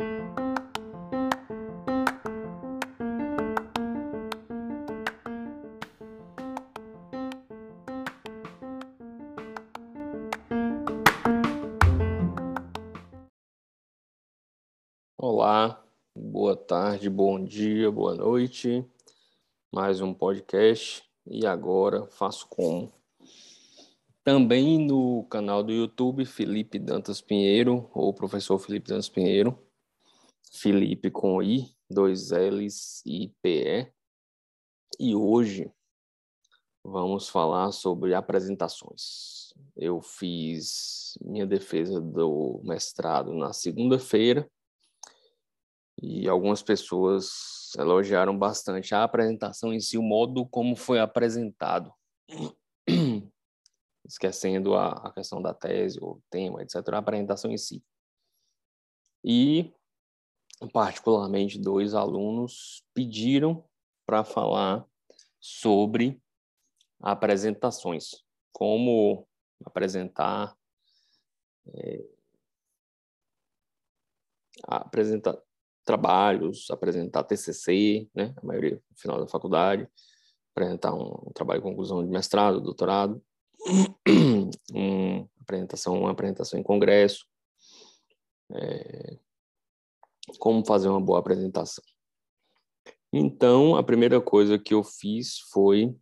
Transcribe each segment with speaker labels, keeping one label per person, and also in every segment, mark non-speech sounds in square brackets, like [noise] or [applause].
Speaker 1: Olá, boa tarde, bom dia, boa noite. Mais um podcast e agora faço como? Também no canal do YouTube Felipe Dantas Pinheiro, ou professor Felipe Dantas Pinheiro. Felipe com I, dois L's e PE. E hoje vamos falar sobre apresentações. Eu fiz minha defesa do mestrado na segunda-feira e algumas pessoas elogiaram bastante a apresentação em si, o modo como foi apresentado, [clears throat] esquecendo a, a questão da tese, o tema, etc., a apresentação em si. E, particularmente, dois alunos pediram para falar sobre apresentações, como apresentar é, apresentar trabalhos, apresentar TCC, né, a maioria no final da faculdade, apresentar um, um trabalho de conclusão de mestrado, doutorado, [clears throat] um, apresentação, uma apresentação em congresso, é, como fazer uma boa apresentação. Então, a primeira coisa que eu fiz foi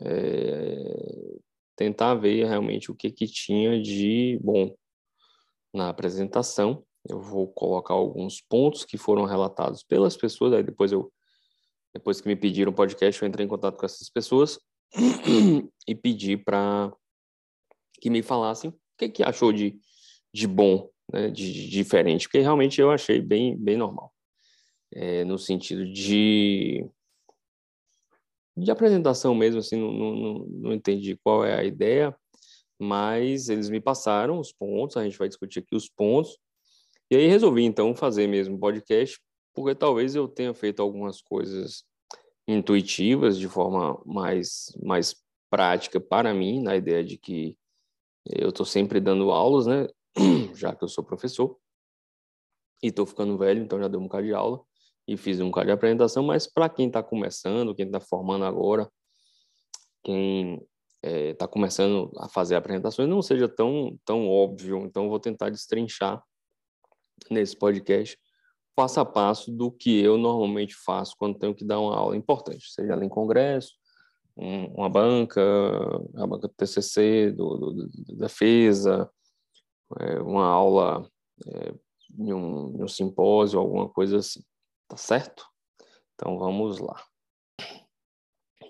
Speaker 1: é, tentar ver realmente o que, que tinha de bom na apresentação eu vou colocar alguns pontos que foram relatados pelas pessoas, aí depois eu depois que me pediram o podcast, eu entrei em contato com essas pessoas [clears throat] e pedi para que me falassem o que, que achou de, de bom, né, de, de diferente, porque realmente eu achei bem, bem normal, é, no sentido de, de apresentação mesmo, assim, não, não, não entendi qual é a ideia, mas eles me passaram os pontos, a gente vai discutir aqui os pontos, e aí resolvi então fazer mesmo podcast, porque talvez eu tenha feito algumas coisas intuitivas de forma mais mais prática para mim, na ideia de que eu estou sempre dando aulas, né? [clears throat] Já que eu sou professor e estou ficando velho, então já dei um bocado de aula e fiz um bocado de apresentação, mas para quem está começando, quem está formando agora, quem está é, tá começando a fazer apresentações, não seja tão, tão óbvio, então vou tentar destrinchar nesse podcast passo a passo do que eu normalmente faço quando tenho que dar uma aula importante, seja ali em congresso, um, uma banca, a banca do TCC, do, do, do defesa, é, uma aula é, em, um, em um simpósio, alguma coisa assim, tá certo? Então vamos lá.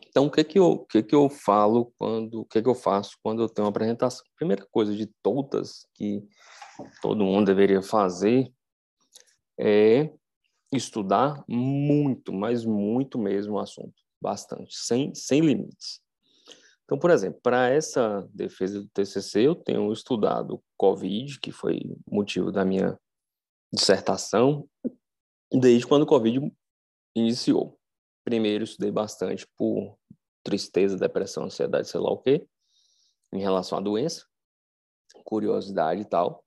Speaker 1: Então, o que que eu, o que que eu falo quando, o que que eu faço quando eu tenho uma apresentação? Primeira coisa de todas que todo mundo deveria fazer é estudar muito, mas muito mesmo o assunto, bastante, sem, sem limites. Então, por exemplo, para essa defesa do TCC, eu tenho estudado COVID, que foi motivo da minha dissertação, desde quando o COVID iniciou. Primeiro, estudei bastante por tristeza, depressão, ansiedade, sei lá o quê, em relação à doença, curiosidade e tal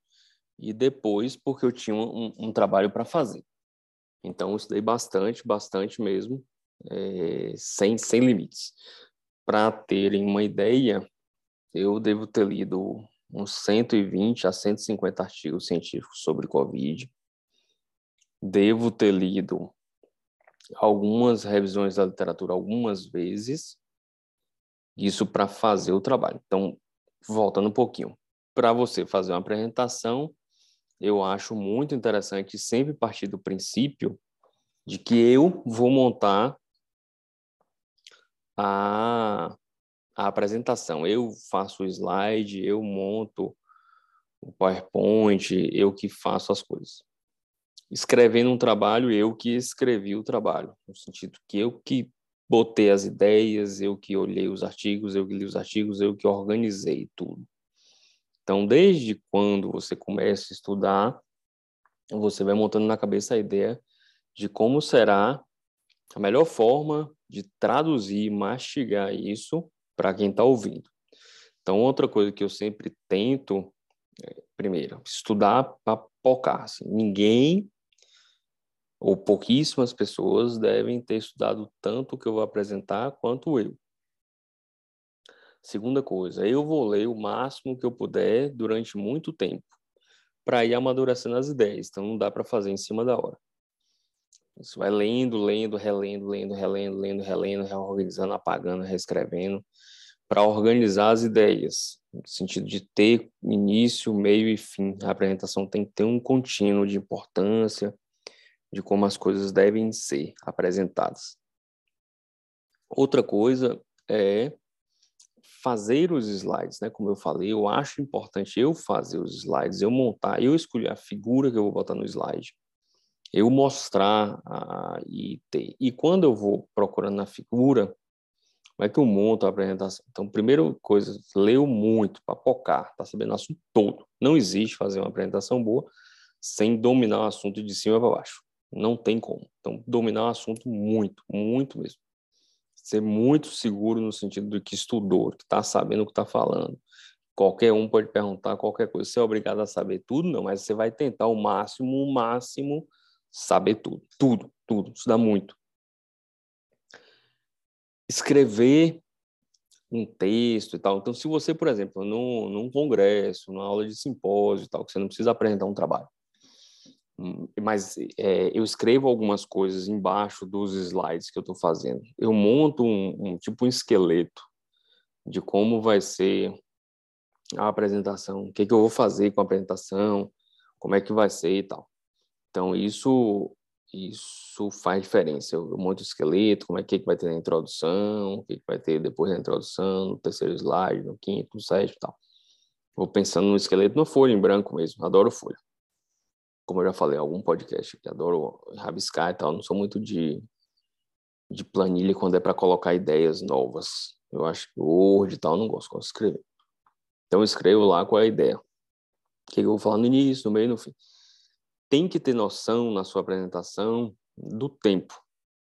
Speaker 1: e depois porque eu tinha um, um trabalho para fazer. Então, eu estudei bastante, bastante mesmo, é, sem, sem limites. Para terem uma ideia, eu devo ter lido uns 120 a 150 artigos científicos sobre Covid. Devo ter lido algumas revisões da literatura algumas vezes, isso para fazer o trabalho. Então, voltando um pouquinho, para você fazer uma apresentação, eu acho muito interessante sempre partir do princípio de que eu vou montar a, a apresentação. Eu faço o slide, eu monto o PowerPoint, eu que faço as coisas. Escrevendo um trabalho, eu que escrevi o trabalho, no sentido que eu que botei as ideias, eu que olhei os artigos, eu que li os artigos, eu que organizei tudo. Então, desde quando você começa a estudar, você vai montando na cabeça a ideia de como será a melhor forma de traduzir, mastigar isso para quem está ouvindo. Então, outra coisa que eu sempre tento, é, primeiro, estudar para focar. Assim, ninguém ou pouquíssimas pessoas devem ter estudado tanto o que eu vou apresentar quanto eu. Segunda coisa, eu vou ler o máximo que eu puder durante muito tempo para ir amadurecendo as ideias. Então não dá para fazer em cima da hora. Você vai lendo, lendo, relendo, lendo, relendo, lendo, relendo, reorganizando, apagando, reescrevendo, para organizar as ideias, no sentido de ter início, meio e fim. A apresentação tem que ter um contínuo de importância, de como as coisas devem ser apresentadas. Outra coisa é fazer os slides, né? Como eu falei, eu acho importante eu fazer os slides, eu montar, eu escolher a figura que eu vou botar no slide, eu mostrar e ter. E quando eu vou procurando na figura, como é que eu monto a apresentação? Então, primeira coisa, leu muito para focar, tá sabendo o assunto todo. Não existe fazer uma apresentação boa sem dominar o assunto de cima para baixo. Não tem como. Então, dominar o assunto muito, muito mesmo. Ser muito seguro no sentido do que estudou, que está sabendo o que está falando. Qualquer um pode perguntar qualquer coisa. Você é obrigado a saber tudo? Não, mas você vai tentar o máximo, o máximo, saber tudo. Tudo, tudo. Dá muito escrever um texto e tal. Então, se você, por exemplo, num, num congresso, numa aula de simpósio e tal, que você não precisa apresentar um trabalho, hum, mas é, eu escrevo algumas coisas embaixo dos slides que eu estou fazendo. Eu monto um, um, tipo um esqueleto de como vai ser a apresentação, o que, que eu vou fazer com a apresentação, como é que vai ser e tal. Então isso isso faz diferença. Eu monto o esqueleto, como é que, vai ter na introdução, o que, vai ter depois da introdução, no terceiro slide, no quinto, no sétimo e tal. Vou pensando no esqueleto, no folha em branco mesmo. Adoro folha. Como eu já falei, algum podcast que adoro rabiscar e tal. Não sou muito de, de planilha quando é para colocar ideias novas. Eu acho que Word e tal, não gosto, gosto de escrever. Então eu escrevo lá qual é a ideia. O que eu vou falar no início, no meio no fim tem que ter noção na sua apresentação do tempo.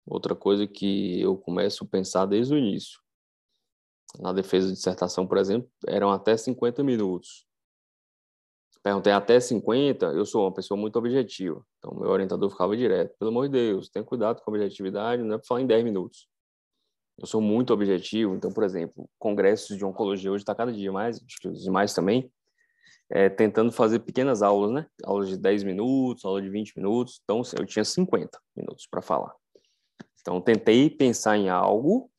Speaker 1: Outra coisa que eu começo a pensar desde o início. Na defesa de dissertação, por exemplo, eram até 50 minutos. Perguntei até 50, eu sou uma pessoa muito objetiva. Então, meu orientador ficava direto. Pelo amor de Deus, tenha cuidado com a objetividade, não é para falar em 10 minutos. Eu sou muito objetivo, então, por exemplo, congressos de oncologia hoje está cada dia mais, acho que os demais também, é, tentando fazer pequenas aulas, né? Aulas de 10 minutos, aula de 20 minutos. Então, eu tinha 50 minutos para falar. Então, tentei pensar em algo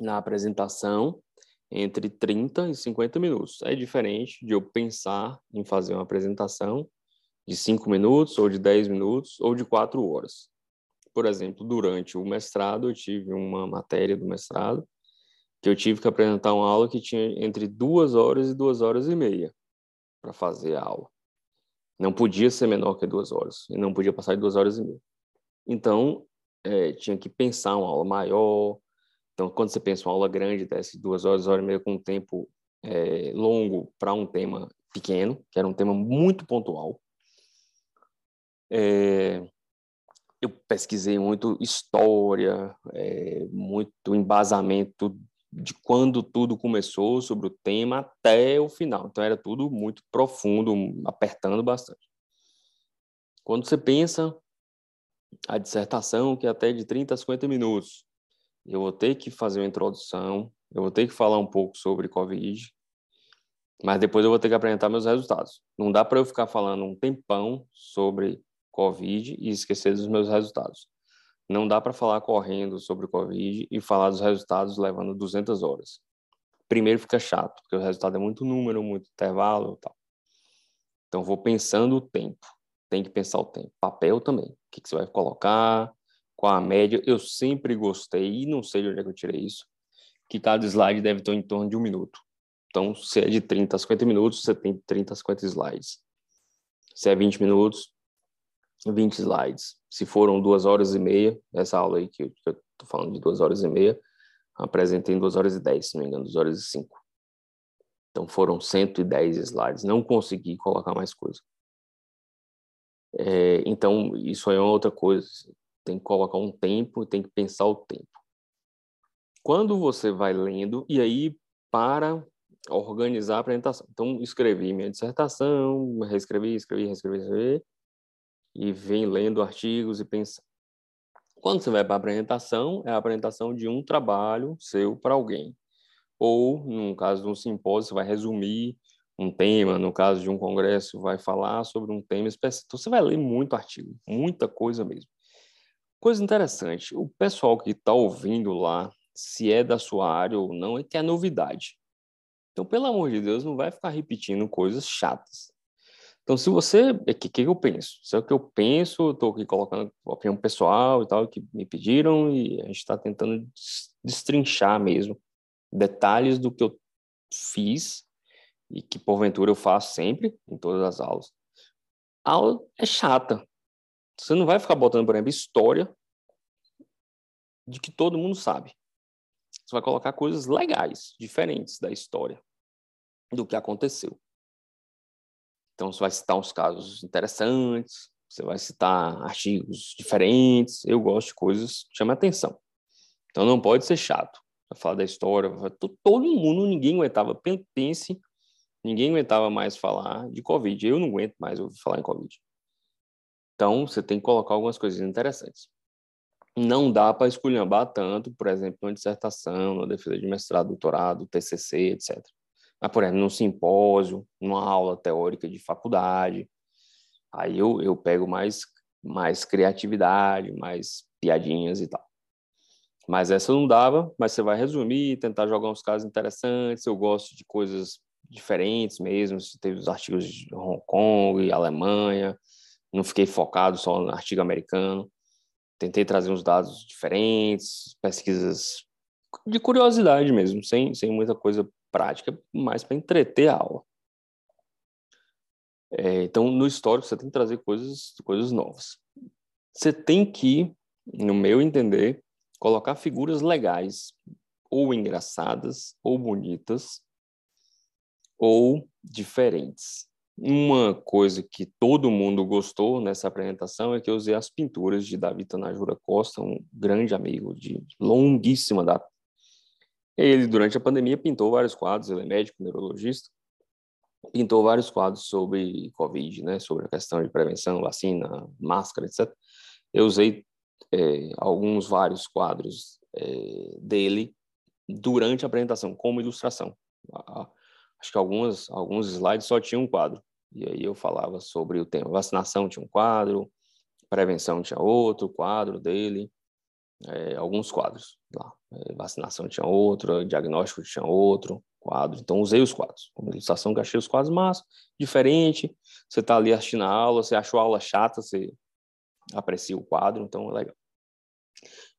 Speaker 1: na apresentação entre 30 e 50 minutos. É diferente de eu pensar em fazer uma apresentação de 5 minutos, ou de 10 minutos, ou de 4 horas. Por exemplo, durante o mestrado, eu tive uma matéria do mestrado que eu tive que apresentar uma aula que tinha entre duas horas e duas horas e meia para fazer a aula. Não podia ser menor que duas horas, e não podia passar de duas horas e meia. Então, é, tinha que pensar uma aula maior. Então, quando você pensa uma aula grande, desce duas horas, hora e meia, com um tempo é, longo para um tema pequeno, que era um tema muito pontual. É, eu pesquisei muito história, é, muito embasamento de quando tudo começou sobre o tema até o final. Então era tudo muito profundo, apertando bastante. Quando você pensa a dissertação, que é até de 30 a 50 minutos, eu vou ter que fazer uma introdução, eu vou ter que falar um pouco sobre COVID, mas depois eu vou ter que apresentar meus resultados. Não dá para eu ficar falando um tempão sobre COVID e esquecer dos meus resultados. Não dá para falar correndo sobre o Covid e falar dos resultados levando 200 horas. Primeiro fica chato, porque o resultado é muito número, muito intervalo e tal. Então, vou pensando o tempo. Tem que pensar o tempo. Papel também. O que, que você vai colocar? Qual a média? Eu sempre gostei, e não sei de onde é que eu tirei isso, que cada slide deve ter em torno de um minuto. Então, se é de 30 a 50 minutos, você tem 30 a 50 slides. Se é 20 minutos, 20 slides. Se foram duas horas e meia, essa aula aí que eu estou falando de duas horas e meia, apresentei em duas horas e dez, se não me engano, duas horas e cinco. Então foram 110 slides. Não consegui colocar mais coisa. É, então, isso aí é outra coisa. Tem que colocar um tempo, tem que pensar o tempo. Quando você vai lendo, e aí para organizar a apresentação. Então, escrevi minha dissertação, reescrevi, escrevi, reescrevi, reescrevi e vem lendo artigos e pensando. Quando você vai para a apresentação, é a apresentação de um trabalho seu para alguém. Ou, no caso de um simpósio, você vai resumir um tema, no caso de um congresso, vai falar sobre um tema específico. Então, você vai ler muito artigo, muita coisa mesmo. Coisa interessante, o pessoal que está ouvindo lá, se é da sua área ou não, é que é novidade. Então, pelo amor de Deus, não vai ficar repetindo coisas chatas. Então, se você. O que, que eu penso? Se é o que eu penso, estou aqui colocando opinião pessoal e tal, que me pediram, e a gente está tentando destrinchar mesmo detalhes do que eu fiz e que, porventura, eu faço sempre, em todas as aulas. A aula é chata. Você não vai ficar botando, por exemplo, história de que todo mundo sabe. Você vai colocar coisas legais, diferentes da história, do que aconteceu. Então, você vai citar uns casos interessantes, você vai citar artigos diferentes. Eu gosto de coisas que chamam atenção. Então, não pode ser chato. Vai falar da história, todo mundo, ninguém aguentava. Pense, ninguém aguentava mais falar de Covid. Eu não aguento mais ouvir falar em Covid. Então, você tem que colocar algumas coisas interessantes. Não dá para esculhambar tanto, por exemplo, numa dissertação, na defesa de mestrado, doutorado, TCC, etc. Mas, por exemplo, num simpósio, numa aula teórica de faculdade, aí eu, eu pego mais, mais criatividade, mais piadinhas e tal. Mas essa não dava, mas você vai resumir, tentar jogar uns casos interessantes. Eu gosto de coisas diferentes mesmo. Teve os artigos de Hong Kong Alemanha. Não fiquei focado só no artigo americano. Tentei trazer uns dados diferentes, pesquisas de curiosidade mesmo, sem, sem muita coisa prática mais para entreter a aula. É, então, no histórico, você tem que trazer coisas, coisas novas. Você tem que, no meu entender, colocar figuras legais, ou engraçadas, ou bonitas, ou diferentes. Uma coisa que todo mundo gostou nessa apresentação é que eu usei as pinturas de Davi Tanajura Costa, um grande amigo de longuíssima data. Ele, durante a pandemia, pintou vários quadros, ele é médico, neurologista, pintou vários quadros sobre Covid, né, sobre a questão de prevenção, vacina, máscara, etc. Eu usei é, alguns, vários quadros é, dele durante a apresentação, como ilustração. Acho que algumas, alguns slides só tinham um quadro. E aí eu falava sobre o tema. Vacinação tinha um quadro, prevenção tinha outro quadro dele, é, alguns quadros lá. É, vacinação tinha outro, diagnóstico tinha outro quadro. Então, usei os quadros. Como ilustração, achei os quadros massa, diferente. Você está ali assistindo a aula, você achou a aula chata, você aprecia o quadro, então é legal.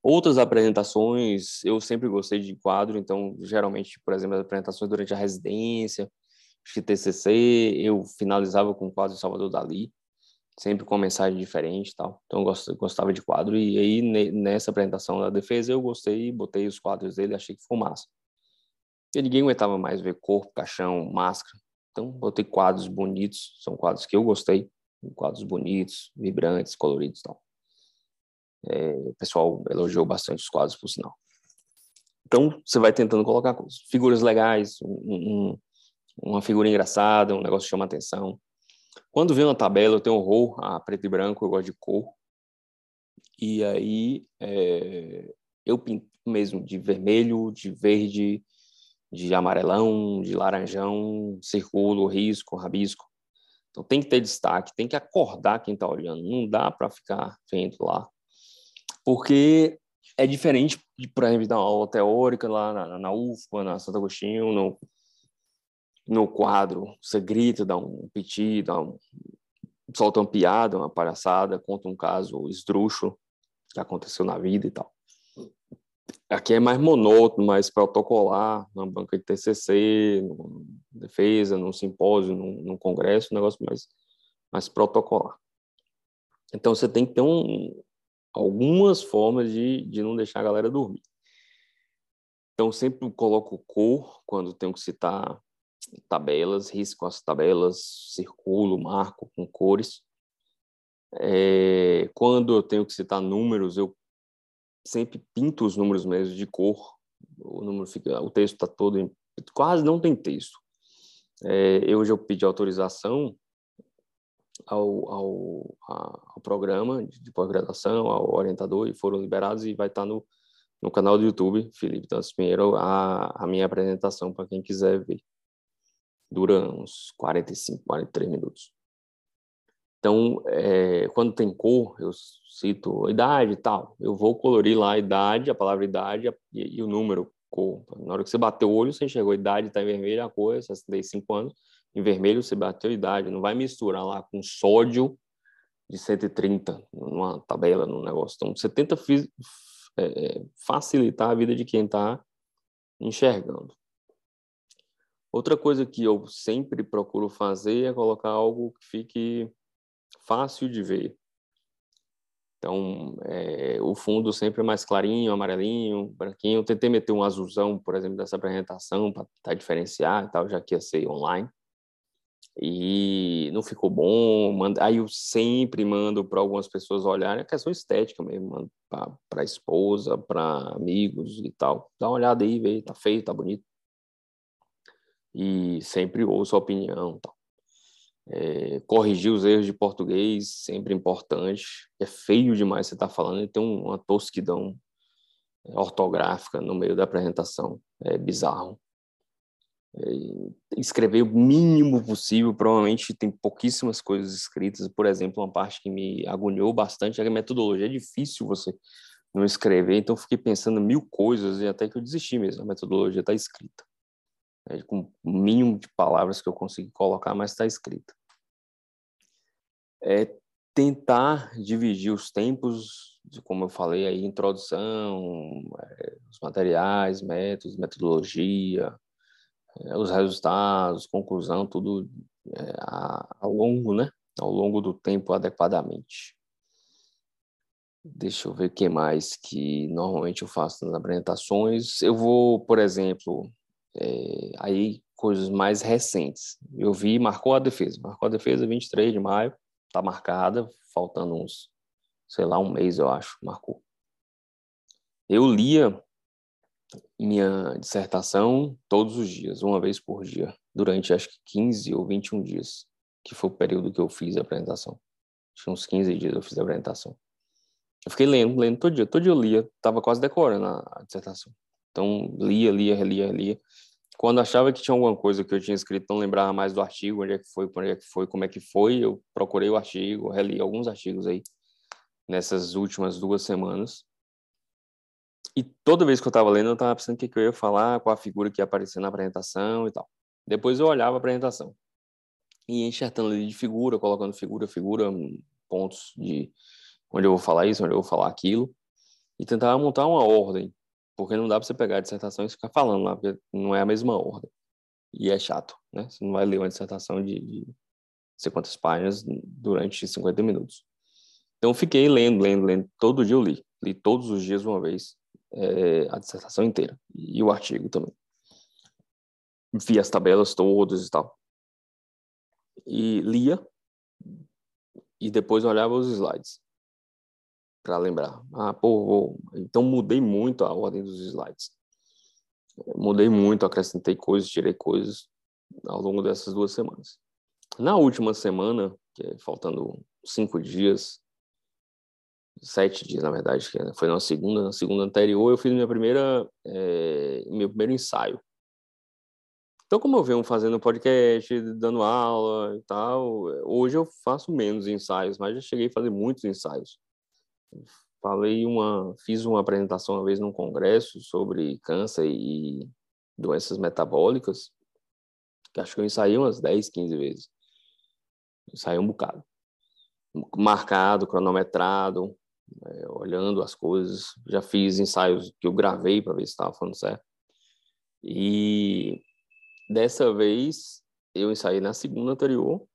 Speaker 1: Outras apresentações, eu sempre gostei de quadro, então, geralmente, por exemplo, as apresentações durante a residência, TCC, eu finalizava com o quadro Salvador Dali, sempre com mensagem diferente tal. Então eu gostava de quadro e aí nessa apresentação da defesa eu gostei, botei os quadros dele, achei que ficou massa. E ninguém aguentava mais ver corpo, caixão, máscara. Então botei quadros bonitos, são quadros que eu gostei, quadros bonitos, vibrantes, coloridos tal. É, o pessoal elogiou bastante os quadros, por sinal. Então, você vai tentando colocar. Figuras legais, um, um, uma figura engraçada, um negócio que chama atenção. Quando vem uma tabela, eu tenho horror a preto e branco, eu gosto de cor. E aí é, eu pinto mesmo de vermelho, de verde, de amarelão, de laranjão, circulo, risco, rabisco. Então tem que ter destaque, tem que acordar quem está olhando. Não dá para ficar vendo lá. Porque é diferente, por exemplo, da aula teórica lá na, na UFPA, na Santo Agostinho, no, no quadro, você grita, dá um piti, dá um, solta uma piada, uma palhaçada, conta um caso esdrúxulo que aconteceu na vida e tal. Aqui é mais monótono, mais protocolar, na banca de TCC, no defesa, num simpósio, num, num congresso, um negócio mais, mais protocolar. Então, você tem que ter um, algumas formas de, de não deixar a galera dormir. Então, sempre coloco cor quando tenho que citar tabelas, risco as tabelas, circulo, marco com cores. É, quando eu tenho que citar números, eu sempre pinto os números mesmo de cor. O número fica, o texto está todo, em, quase não tem texto. É, eu já pedi autorização ao, ao, ao programa de pós-graduação, ao orientador, e foram liberados e vai estar no, no canal do YouTube, Felipe Dantas Pinheiro, a, a minha apresentação para quem quiser ver. Dura uns 45, 43 minutos. Então, é, quando tem cor, eu cito idade e tal. Eu vou colorir lá a idade, a palavra idade e, e o número, cor. Na hora que você bater o olho, você enxergou a idade, está em vermelho, a cor é 65 anos. Em vermelho, você bateu a idade. Não vai misturar lá com sódio de 130 numa tabela, num negócio. Então, você tenta é, é, facilitar a vida de quem está enxergando. Outra coisa que eu sempre procuro fazer é colocar algo que fique fácil de ver. Então, é, o fundo sempre é mais clarinho, amarelinho, branquinho. Eu tentei meter um azulzão, por exemplo, dessa apresentação para diferenciar e tal, já que ia ser online. E não ficou bom. Aí eu sempre mando para algumas pessoas olharem, é questão estética mesmo, mando para esposa, para amigos e tal. Dá uma olhada aí, vê, tá feio, tá bonito. E sempre ouço a opinião tal. É, corrigir os erros de português, sempre importante. É feio demais você estar tá falando e tem uma tosquidão é, ortográfica no meio da apresentação. É bizarro. É, escrever o mínimo possível, provavelmente tem pouquíssimas coisas escritas. Por exemplo, uma parte que me agoniou bastante é a metodologia. É difícil você não escrever, então fiquei pensando mil coisas e até que eu desisti mesmo. A metodologia está escrita é, com o mínimo de palavras que eu consegui colocar, mas está escrita. É tentar dividir os tempos, de, como eu falei aí, introdução, é, os materiais, métodos, metodologia, é, os resultados, conclusão, tudo é, ao longo, né? Ao longo do tempo adequadamente. Deixa eu ver o que mais que normalmente eu faço nas apresentações. Eu vou, por exemplo, é, aí coisas mais recentes. Eu vi, marcou a defesa, marcou a defesa 23 de maio, tá marcada, faltando uns, sei lá, um mês eu acho, marcou. Eu lia minha dissertação todos os dias, uma vez por dia, durante acho que 15 ou 21 dias, que foi o período que eu fiz a apresentação. Que uns 15 dias eu fiz a apresentação. Eu fiquei lendo, lendo todo dia, todo dia eu lia, tava quase decorando a dissertação. Então, lia, lia, relia, relia. Quando achava que tinha alguma coisa que eu tinha escrito, não lembrava mais do artigo, onde é que foi, onde é que foi, como é que foi, eu procurei o artigo, reli alguns artigos aí nessas últimas duas semanas. E toda vez que eu estava lendo, eu estava pensando o que, que eu ia falar, qual a figura que ia aparecer na apresentação e tal. Depois eu olhava a apresentação e enxertando ali de figura, colocando figura, figura, pontos de onde eu vou falar isso, onde eu vou falar aquilo, e tentava montar uma ordem porque não dá para você pegar a dissertação e ficar falando lá, porque não é a mesma ordem. E é chato, né? Você não vai ler uma dissertação de, de não sei quantas páginas durante 50 minutos. Então, fiquei lendo, lendo, lendo. Todo dia eu li. Li todos os dias uma vez é, a dissertação inteira. E o artigo também. Vi as tabelas todas e tal. E lia. E depois olhava os slides para lembrar. Ah, pô, então mudei muito a ordem dos slides. Mudei muito, acrescentei coisas, tirei coisas ao longo dessas duas semanas. Na última semana, é faltando cinco dias, sete dias, na verdade, que foi na segunda, na segunda anterior, eu fiz minha primeira, é, meu primeiro ensaio. Então, como eu venho fazendo podcast, dando aula e tal, hoje eu faço menos ensaios, mas já cheguei a fazer muitos ensaios. Falei uma, fiz uma apresentação uma vez num congresso sobre câncer e doenças metabólicas, que acho que eu ensaiei umas 10, 15 vezes. Ensaiei um bocado. Marcado, cronometrado, é, olhando as coisas. Já fiz ensaios que eu gravei para ver se estava falando certo. E dessa vez eu ensaiei na segunda anterior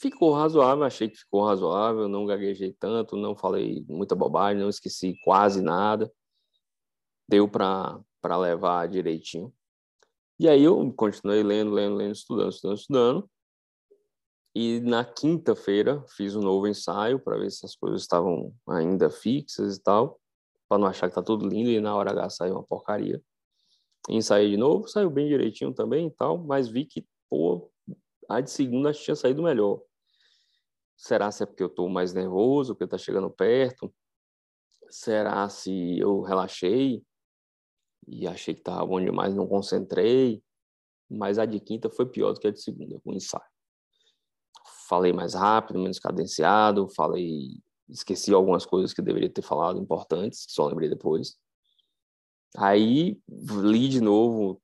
Speaker 1: ficou razoável, achei que ficou razoável, não gaguejei tanto, não falei muita bobagem, não esqueci quase nada. Deu para levar direitinho. E aí eu continuei lendo, lendo, lendo, estudando, estudando, estudando. E na quinta-feira fiz um novo ensaio para ver se as coisas estavam ainda fixas e tal, para não achar que tá tudo lindo e na hora H saiu uma porcaria. Ensaiei de novo, saiu bem direitinho também e tal, mas vi que, pô, a de segunda tinha saído melhor. Será se é porque eu estou mais nervoso, porque está chegando perto? Será se eu relaxei e achei que estava bom demais, não concentrei? Mas a de quinta foi pior do que a de segunda, com o ensaio. Falei mais rápido, menos cadenciado, falei, esqueci algumas coisas que deveria ter falado importantes, que só lembrei depois. Aí li de novo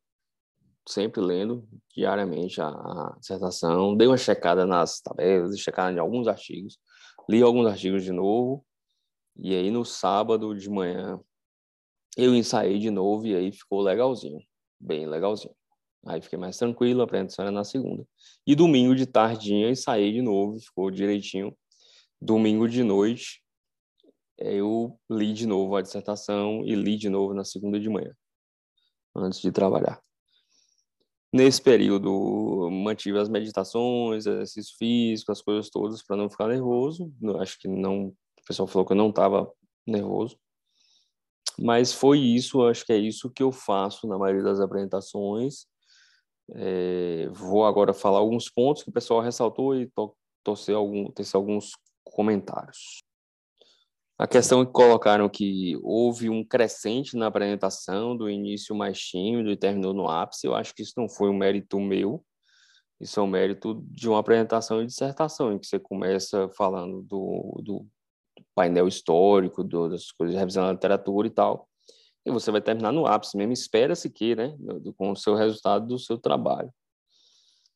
Speaker 1: sempre lendo diariamente a, a dissertação, dei uma checada nas tabelas, checada em alguns artigos, li alguns artigos de novo, e aí no sábado de manhã eu ensaiei de novo e aí ficou legalzinho, bem legalzinho. Aí fiquei mais tranquilo, a apresentação era na segunda. E domingo de tardinha ensaiei de novo, ficou direitinho. Domingo de noite eu li de novo a dissertação e li de novo na segunda de manhã, antes de trabalhar. Nesse período, mantive as meditações, exercício físico, as coisas todas para não ficar nervoso. Acho que não, o pessoal falou que eu não estava nervoso. Mas foi isso, acho que é isso que eu faço na maioria das apresentações. É, vou agora falar alguns pontos que o pessoal ressaltou e to torcer algum, tecer alguns comentários. A questão que colocaram que houve um crescente na apresentação, do início mais tímido e terminou no ápice, eu acho que isso não foi um mérito meu, isso é um mérito de uma apresentação e dissertação, em que você começa falando do, do painel histórico, do, das coisas revisão da literatura e tal, e você vai terminar no ápice mesmo, espera-se que, né, com o seu resultado do seu trabalho.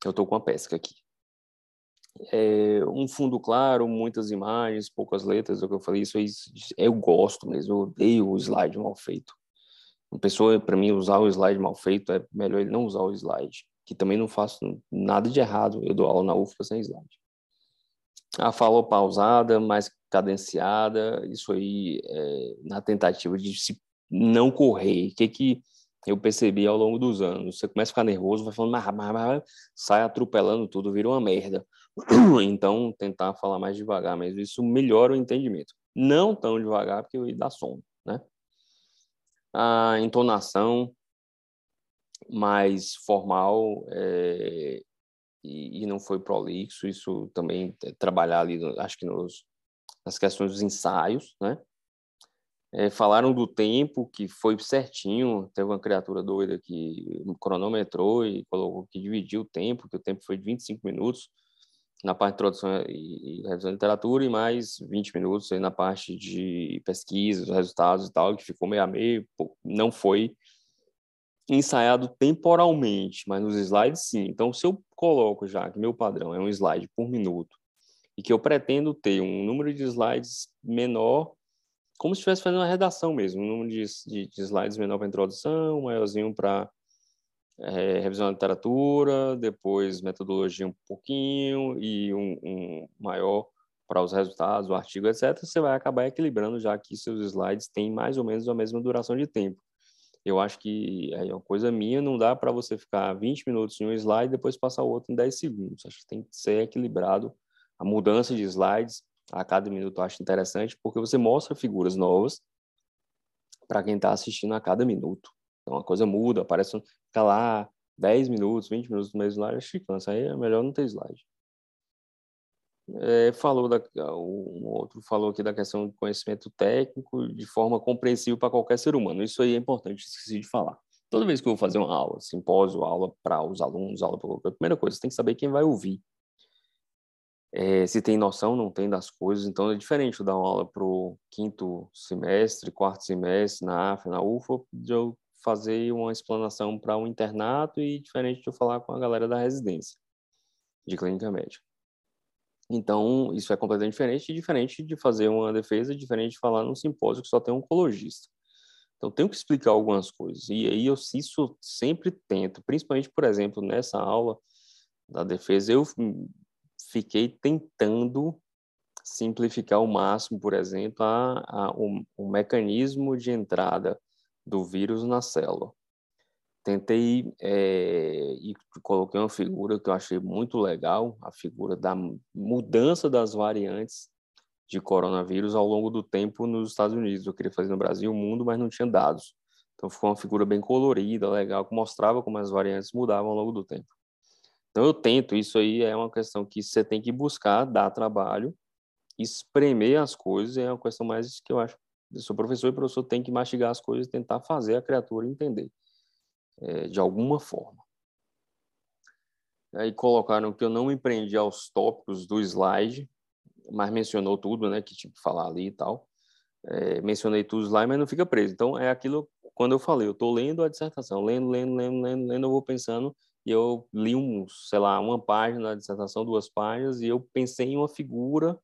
Speaker 1: Eu estou com a pesca aqui é, um fundo claro, muitas imagens, poucas letras, é o que eu falei, isso aí eu gosto mesmo, eu odeio o slide mal feito. Uma pessoa, para mim, usar o slide mal feito, é melhor ele não usar o slide, que também não faço nada de errado, eu dou aula na UFPA sem slide. A fala pausada, mais cadenciada, isso aí, é, na tentativa de se não correr, o que que eu percebi ao longo dos anos? Você começa a ficar nervoso, vai falando, mas, mas, mas, sai atropelando tudo, vira uma merda. [clears throat] Então, tentar falar mais devagar, mas isso melhora o entendimento. Não tão devagar, porque eu dá sono, né? A entonação mais formal é, e, e, não foi prolixo, isso também é trabalhar ali, acho que nos, nas questões dos ensaios, né? É, falaram do tempo, que foi certinho. Teve uma criatura doida que cronometrou e colocou que dividiu o tempo, que o tempo foi de 25 minutos na parte de introdução e, revisão de literatura e mais 20 minutos aí na parte de pesquisa, resultados e tal, que ficou meio a meio, não foi ensaiado temporalmente, mas nos slides sim. Então, se eu coloco já que meu padrão é um slide por minuto e que eu pretendo ter um número de slides menor, como se estivesse fazendo uma redação mesmo, um número de, de, de slides menor para introdução, maiorzinho para é, revisão da literatura, depois metodologia um pouquinho e um, um maior para os resultados, o artigo, etc., você vai acabar equilibrando, já que seus slides têm mais ou menos a mesma duração de tempo. Eu acho que é uma coisa minha, não dá para você ficar 20 minutos em um slide e depois passar o outro em 10 segundos. Acho que tem que ser equilibrado. A mudança de slides a cada minuto eu acho interessante, porque você mostra figuras novas para quem está assistindo a cada minuto. Então a coisa muda, aparece, fica lá 10 minutos, 20 minutos no mesmo slide, acho que. Aí é melhor não ter slide. É, falou da, um outro falou aqui da questão do conhecimento técnico de forma compreensível para qualquer ser humano. Isso aí é importante, esqueci de falar. Toda vez que eu vou fazer uma aula, simpósio, aula para os alunos, aula para qualquer primeira coisa, você tem que saber quem vai ouvir. É, se tem noção, não tem das coisas. Então é diferente eu dar uma aula para o quinto semestre, quarto semestre na AF, na UFA, de eu fazer uma explanação para um internato e diferente de eu falar com a galera da residência de clínica médica. Então, isso é completamente diferente, diferente de fazer uma defesa, diferente de falar num simpósio que só tem um oncologista. Então, tenho que explicar algumas coisas. E aí, eu isso sempre tento, principalmente, por exemplo, nessa aula da defesa, eu fiquei tentando simplificar ao máximo, por exemplo, a, a, o mecanismo de entrada do vírus na célula. Tentei é, e coloquei uma figura que eu achei muito legal, a figura da mudança das variantes de coronavírus ao longo do tempo nos Estados Unidos. Eu queria fazer no Brasil, o mundo, mas não tinha dados. Então ficou uma figura bem colorida, legal, que mostrava como as variantes mudavam ao longo do tempo. Então eu tento, isso aí é uma questão que você tem que buscar, dar trabalho, espremer as coisas, é uma questão mais que eu acho. Eu sou professor e o professor tem que mastigar as coisas e tentar fazer a criatura entender, é, de alguma forma. Aí colocaram que eu não empreendi aos tópicos do slide, mas mencionou tudo, né, que tipo falar ali e tal. É, mencionei tudo lá, mas não fica preso. Então é aquilo quando eu falei, eu estou lendo a dissertação, lendo, lendo, lendo, lendo, lendo, eu vou pensando e eu li um, sei lá, uma página da dissertação, duas páginas e eu pensei em uma figura,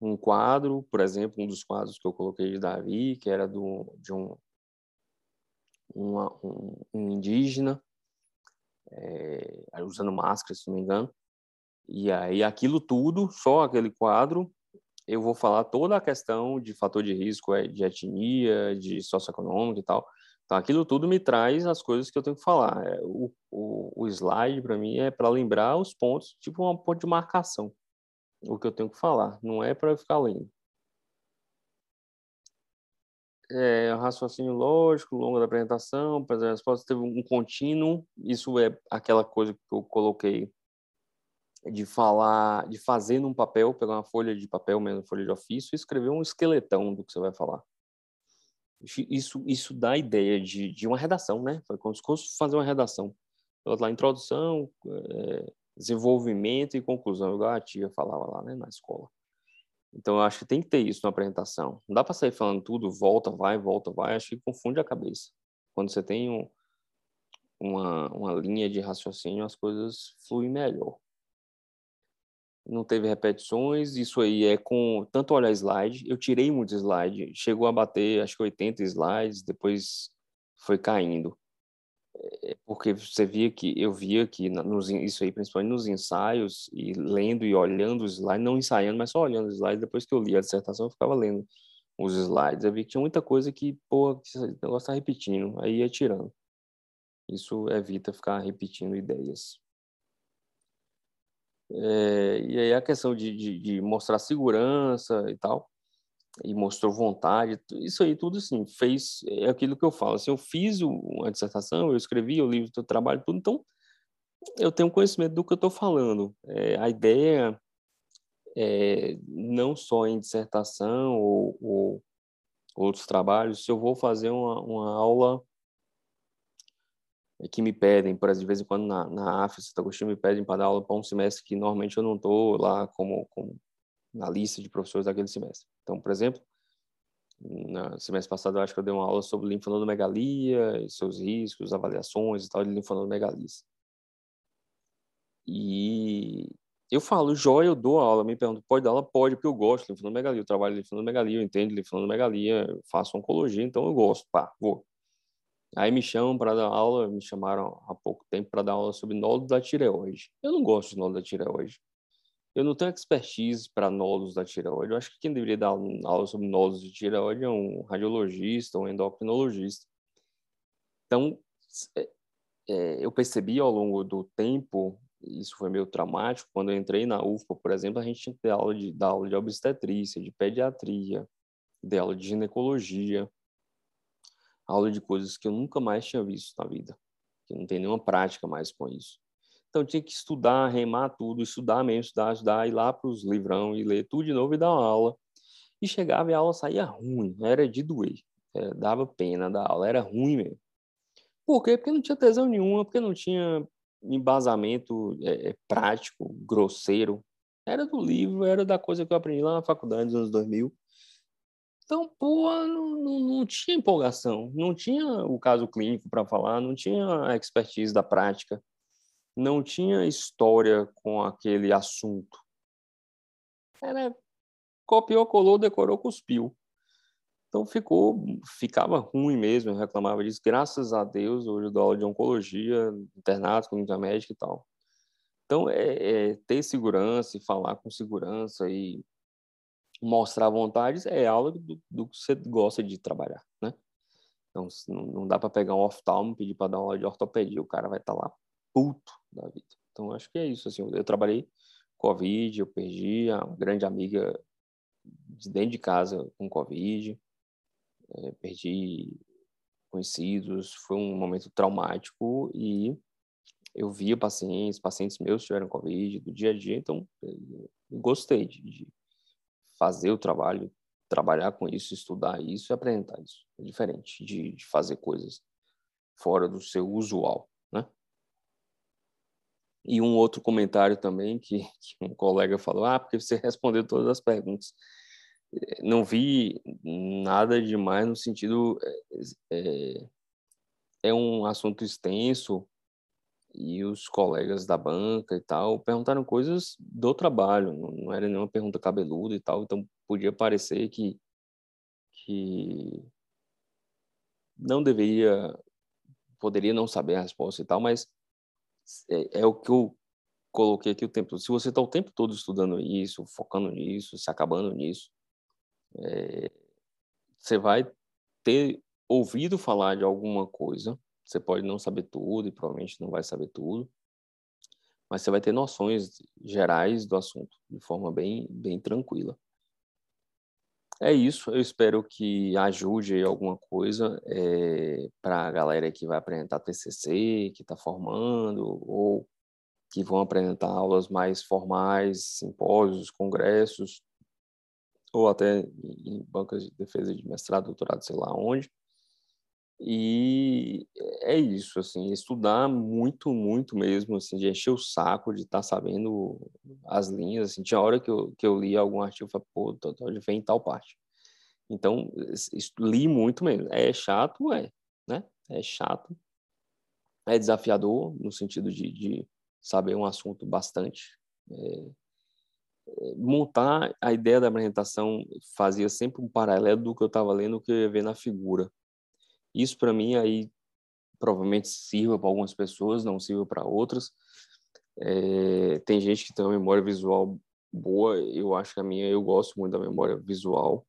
Speaker 1: um quadro, por exemplo, um dos quadros que eu coloquei de Davi, que era do de um uma, um, um indígena é, usando máscara, se não me engano. E aí aquilo tudo, só aquele quadro, eu vou falar toda a questão de fator de risco, é, de etnia, de socioeconômico e tal. Então aquilo tudo me traz as coisas que eu tenho que falar. É, o, o, o slide para mim é para lembrar os pontos, tipo um ponto de marcação, o que eu tenho que falar. Não é para ficar lendo é, raciocínio lógico, longo da apresentação, para as respostas, teve um contínuo, isso é aquela coisa que eu coloquei de falar, de fazer num papel, pegar uma folha de papel, mesmo folha de ofício, e escrever um esqueletão do que você vai falar. Isso, isso dá ideia de, de uma redação, né? Foi como se fosse fazer uma redação. Lá, introdução, é, desenvolvimento e conclusão, igual a tia falava lá né, na escola. Então, eu acho que tem que ter isso na apresentação. Não dá para sair falando tudo, volta, vai, volta, vai. Acho que confunde a cabeça. Quando você tem um, uma, uma linha de raciocínio, as coisas fluem melhor. Não teve repetições, isso aí é com tanto olhar slide. Eu tirei muitos slide, chegou a bater acho que 80 slides, depois foi caindo. É, porque você via que eu via que nos, isso aí principalmente nos ensaios e lendo e olhando os slides, não ensaiando, mas só olhando os slides. Depois que eu li a dissertação, eu ficava lendo os slides. Eu vi que tinha muita coisa que, pô, esse negócio tá repetindo, aí ia tirando. Isso evita ficar repetindo ideias. É, e aí a questão de, de, de mostrar segurança e tal, e mostrou vontade, isso aí tudo assim, fez, é aquilo que eu falo, assim, eu fiz uma dissertação, eu escrevi o livro do trabalho, tudo, então eu tenho conhecimento do que eu estou falando. É, a ideia é não só em dissertação ou, ou outros trabalhos, se eu vou fazer uma, uma aula que me pedem, por exemplo, de vez em quando na, na Santa Agostinho, me pedem para dar aula para um semestre que normalmente eu não estou lá como, como na lista de professores daquele semestre. Então, por exemplo, no semestre passado eu acho que eu dei uma aula sobre linfonodomegalia e seus riscos, avaliações e tal de linfonodomegalia. E eu falo, joia, eu dou aula, me pergunto, pode dar aula? Pode, porque eu gosto de linfonodomegalia, eu trabalho em linfonodomegalia, eu entendo linfonodomegalia, eu faço oncologia, então eu gosto, pá, vou. Aí me chamam para dar aula, me chamaram há pouco tempo para dar aula sobre nódulo da tireoide. Eu não gosto de nódulo da tireoide. Eu não tenho expertise para nódulos da tireoide. Eu acho que quem deveria dar aula sobre nódulos de tireoide é um radiologista um endocrinologista. Então, é, é, eu percebi ao longo do tempo, isso foi meio traumático, quando eu entrei na UFPA, por exemplo, a gente tinha que ter aula de, aula de obstetrícia, de pediatria, de aula de ginecologia, aula de coisas que eu nunca mais tinha visto na vida, que não tem nenhuma prática mais com isso. Então tinha que estudar, remar tudo, estudar mesmo, estudar, estudar, ir lá para os livrão e ler tudo de novo e dar uma aula. E chegava e a aula saía ruim, era de doer, é, dava pena da aula, era ruim mesmo. Por quê? Porque não tinha tesão nenhuma, porque não tinha embasamento é, é prático, grosseiro. Era do livro, era da coisa que eu aprendi lá na faculdade dos anos 2000. Então, pô, não, não, não tinha empolgação, não tinha o caso clínico para falar, não tinha a expertise da prática não tinha história com aquele assunto. Era copiou, colou, decorou, cuspiu. Então ficou, ficava ruim mesmo, eu reclamava disso. Graças a Deus, hoje eu dou aula de oncologia, internato, clínica médica e tal. Então, é, é, ter segurança e falar com segurança e mostrar vontades é aula do, do que você gosta de trabalhar, né? Então, não, não dá para pegar um oftalmo e pedir para dar aula de ortopedia. O cara vai estar tá lá puto da vida. Então, acho que é isso. Assim, eu trabalhei Covid, eu perdi a grande amiga de dentro de casa com Covid, é, perdi conhecidos, foi um momento traumático e eu via pacientes, pacientes meus tiveram Covid do dia a dia, então gostei de, de fazer o trabalho, trabalhar com isso, estudar isso e apresentar isso. É diferente de, de fazer coisas fora do seu usual? E um outro comentário também que, que um colega falou, ah, porque você [laughs] respondeu todas as perguntas. Não vi nada demais no sentido é, é um assunto extenso e os colegas da banca e tal perguntaram coisas do trabalho, não era nenhuma pergunta cabeluda e tal, então podia parecer que que não deveria poderia não saber a resposta e tal, mas é, é o que eu coloquei aqui o tempo todo. Se você está o tempo todo estudando isso, focando nisso, se acabando nisso, é, você vai ter ouvido falar de alguma coisa. Você pode não saber tudo e provavelmente não vai saber tudo, mas você vai ter noções gerais do assunto de forma bem, bem tranquila. É isso, eu espero que ajude alguma coisa é, para a galera que vai apresentar TCC, que está formando, ou que vão apresentar aulas mais formais, simpósios, congressos, ou até em bancas de defesa de mestrado, doutorado, sei lá onde. E é isso, assim, estudar muito, muito mesmo, assim, de encher o saco, de estar tá sabendo as linhas, assim, tinha hora que eu, que eu li algum artigo e falei, pô, onde vem em tal parte. Então, li muito mesmo. É chato, é, né? É chato. É desafiador, no sentido de, de saber um assunto bastante. É, é montar a ideia da apresentação fazia sempre um paralelo do que eu estava lendo, o que eu ia ver na figura. Isso para mim aí provavelmente sirva para algumas pessoas, não sirva para outras. É, tem gente que tem uma memória visual boa, eu acho que a minha, eu gosto muito da memória visual,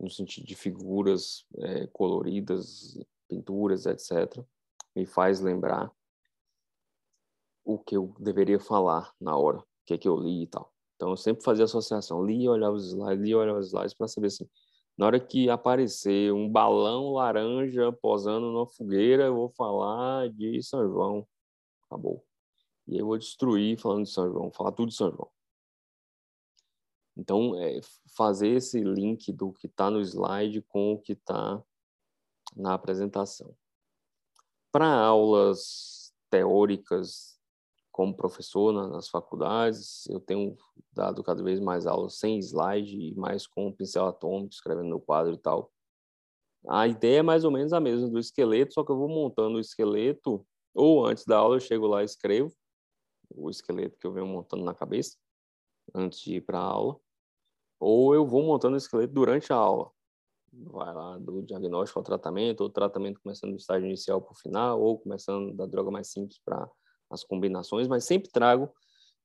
Speaker 1: no sentido de figuras é, coloridas, pinturas, etc. Me faz lembrar o que eu deveria falar na hora, o que, é que eu li e tal. Então, eu sempre fazia associação, li e olhava os slides, li e olhava os slides para saber assim, na hora que aparecer um balão laranja posando numa fogueira, eu vou falar de São João. Acabou. E eu vou destruir falando de São João, falar tudo de São João. Então, é fazer esse link do que está no slide com o que está na apresentação. Para aulas teóricas como professor nas faculdades, eu tenho dado cada vez mais aulas sem slide e mais com pincel atômico, escrevendo no quadro e tal. A ideia é mais ou menos a mesma do esqueleto, só que eu vou montando o esqueleto, ou antes da aula eu chego lá e escrevo o esqueleto que eu venho montando na cabeça, antes de ir para a aula, ou eu vou montando o esqueleto durante a aula. Vai lá do diagnóstico ao tratamento, ou tratamento começando do estágio inicial para o final, ou começando da droga mais simples para as combinações, mas sempre trago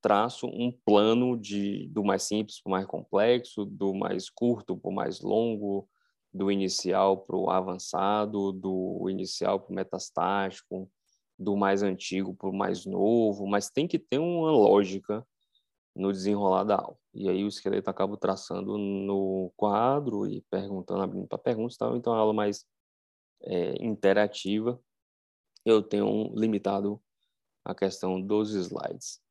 Speaker 1: traço um plano de do mais simples para o mais complexo, do mais curto para o mais longo, do inicial para o avançado, do inicial para o metastático, do mais antigo para o mais novo, mas tem que ter uma lógica no desenrolar da aula. E aí o esqueleto acaba traçando no quadro e perguntando, abrindo para perguntas, tal. então a aula mais é, interativa, eu tenho limitado a questão dos slides.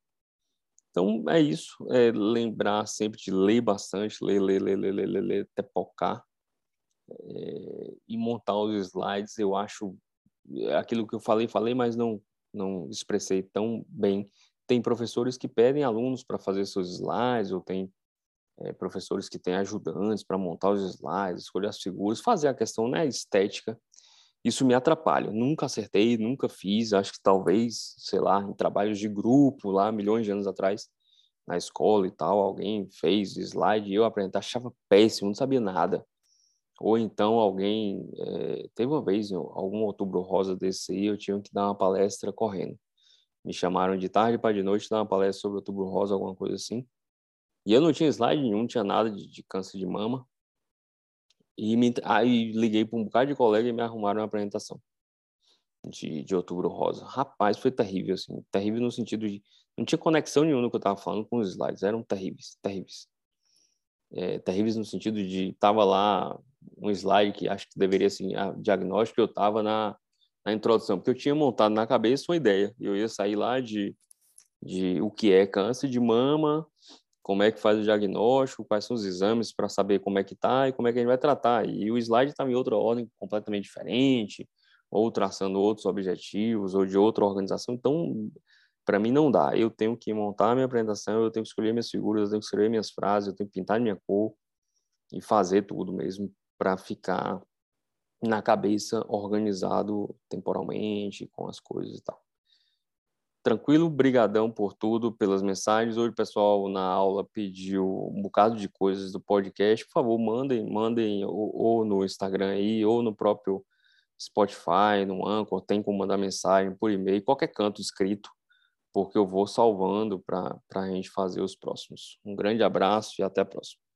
Speaker 1: Então é isso, é lembrar sempre de ler bastante, ler, ler, ler, ler, ler, ler, ler até focar é, e montar os slides. Eu acho é, aquilo que eu falei, falei, mas não não expressei tão bem. Tem professores que pedem alunos para fazer seus slides, ou tem é, professores que têm ajudantes para montar os slides, escolher as figuras, fazer a questão né, estética isso me atrapalha. Nunca acertei, nunca fiz. Acho que talvez, sei lá, em trabalhos de grupo lá, milhões de anos atrás, na escola e tal, alguém fez slide e eu aprendi, achava péssimo, não sabia nada. Ou então alguém, é, teve uma vez, algum outubro rosa desse aí, eu tinha que dar uma palestra correndo. Me chamaram de tarde para de noite dar uma palestra sobre outubro rosa, alguma coisa assim. E eu não tinha slide nenhum, tinha nada de, de câncer de mama. E me, aí liguei para um bocado de colega e me arrumaram uma apresentação de, de Outubro Rosa. Rapaz, foi terrível, assim. Terrível no sentido de... Não tinha conexão nenhuma no que eu estava falando com os slides. Eram terríveis, terríveis. É, terríveis no sentido de... Tava lá um slide que acho que deveria, assim, a diagnóstico, eu estava na, na introdução, porque eu tinha montado na cabeça uma ideia. Eu ia sair lá de, de o que é câncer de mama, como é que faz o diagnóstico, quais são os exames para saber como é que está e como é que a gente vai tratar. E o slide estava em outra ordem completamente diferente, ou traçando outros objetivos, ou de outra organização. Então, para mim não dá. Eu tenho que montar minha apresentação, eu tenho que escolher minhas figuras, eu tenho que escolher minhas frases, eu tenho que pintar minha cor e fazer tudo mesmo para ficar na cabeça organizado temporalmente com as coisas e tal. Tranquilo, brigadão por tudo, pelas mensagens. Hoje o pessoal na aula pediu um bocado de coisas do podcast. Por favor, mandem, mandem ou, ou no Instagram aí, ou no próprio Spotify, no Anchor, tem como mandar mensagem por e-mail, qualquer canto escrito, porque eu vou salvando para a gente fazer os próximos. Um grande abraço e até a próxima.